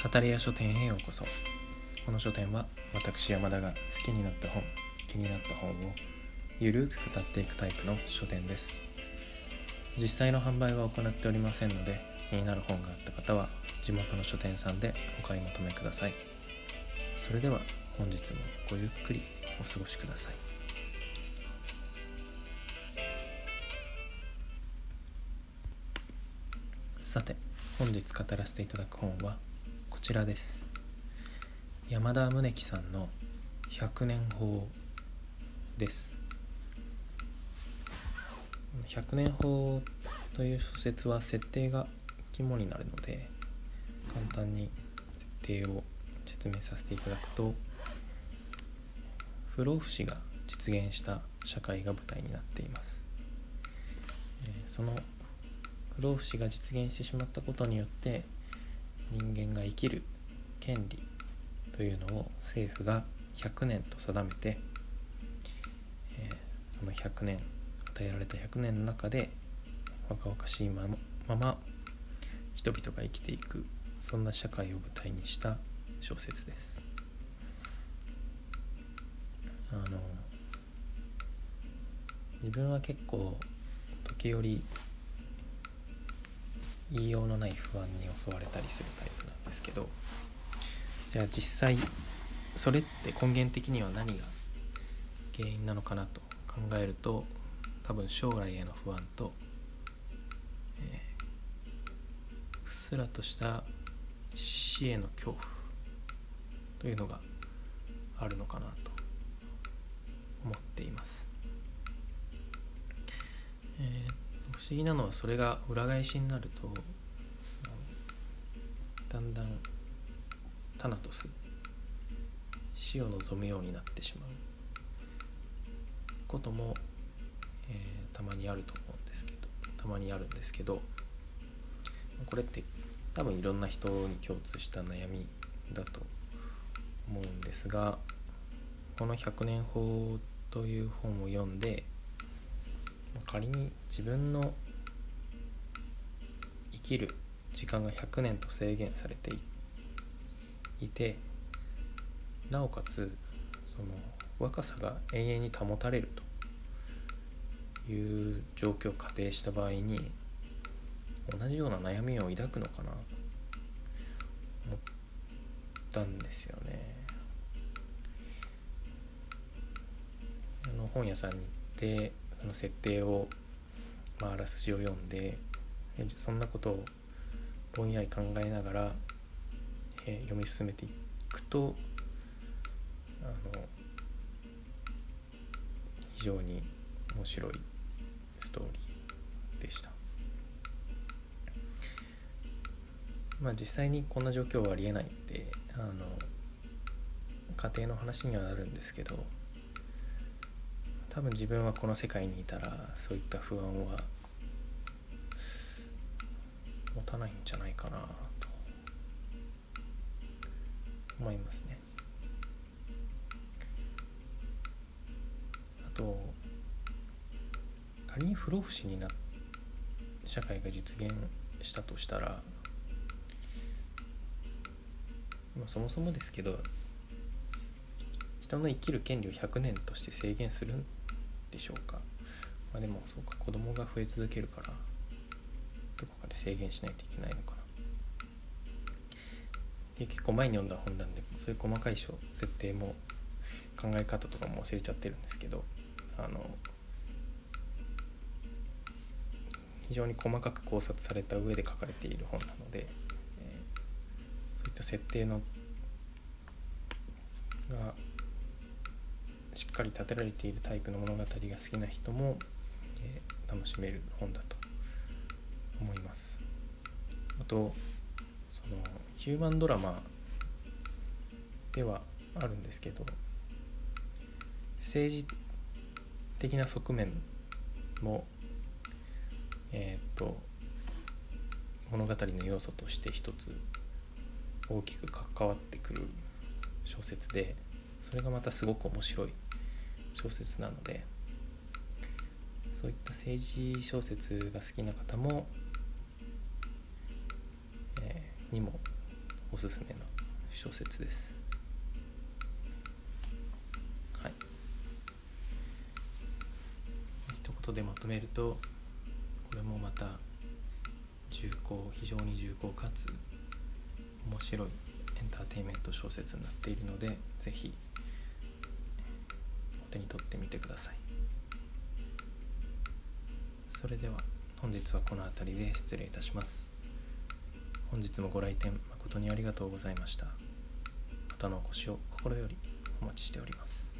語り屋書店へようこそ。この書店は私山田が好きになった本気になった本をゆるく語っていくタイプの書店です。実際の販売は行っておりませんので気になる本があった方は地元の書店さんでお買い求めください。それでは本日もごゆっくりお過ごしください。さて本日語らせていただく本はちらです。山田宗樹さんの「百年法」です。百年法という小説は設定が肝になるので簡単に設定を説明させていただくと不老不死が実現した社会が舞台になっています、その不老不死が実現してしまったことによって人間が生きる権利というのを政府が100年と定めて、えー、その100年与えられた100年の中で若々しいまま人々が生きていくそんな社会を舞台にした小説です。あの自分は結構時折言いようのない不安に襲われたりするタイプなんですけどじゃあ実際それって根源的には何が原因なのかなと考えると多分将来への不安と、えー、うっすらとした死への恐怖というのがあるのかなと思っています。えー不思議なのはそれが裏返しになるとだんだんタナトス死を望むようになってしまう。ことも、えー、たまにあると思うんですけどたまにあるんですけどこれって多分いろんな人に共通した悩みだと思うんですがこの「百年法」という本を読んで仮に自分の生きる時間が100年と制限されていてなおかつその若さが永遠に保たれるという状況を仮定した場合に同じような悩みを抱くのかな思ったんですよね。あの本屋さんに行ってその設定を、まあ、あらすじを読んでそんなことをぼんやり考えながら、えー、読み進めていくとあの非常に面白いストーリーでした。まあ実際にこんな状況はありえないんであの家庭の話にはなるんですけど多分自分はこの世界にいたらそういった不安は持たないんじゃないかなと思いますね。あと仮に不老不死にな社会が実現したとしたらそもそもですけど人の生きる権利を100年として制限するでしょうか、まあ、でもそうか子供が増え続けるからどこかで制限しないといけないのかな。で結構前に読んだ本なんでそういう細かい設定も考え方とかも忘れちゃってるんですけどあの非常に細かく考察された上で書かれている本なので、えー、そういった設定のがしっかり立てられているタイプの物語が好きな人も、えー、楽しめる本だと思います。あとそのヒューマンドラマではあるんですけど政治的な側面もえっ、と物語の要素として一つ大きく関わってくる小説でそれがまたすごく面白い小説なのでそういった政治小説が好きな方も、えー、にもおすすめの小説です。はい。一言でまとめるとこれもまた重厚非常に重厚かつ面白いエンターテインメント小説になっているのでぜひ手に取ってみてください。それでは本日はこの辺りで失礼いたします。本日もご来店誠にありがとうございました。またのお越しを心よりお待ちしております。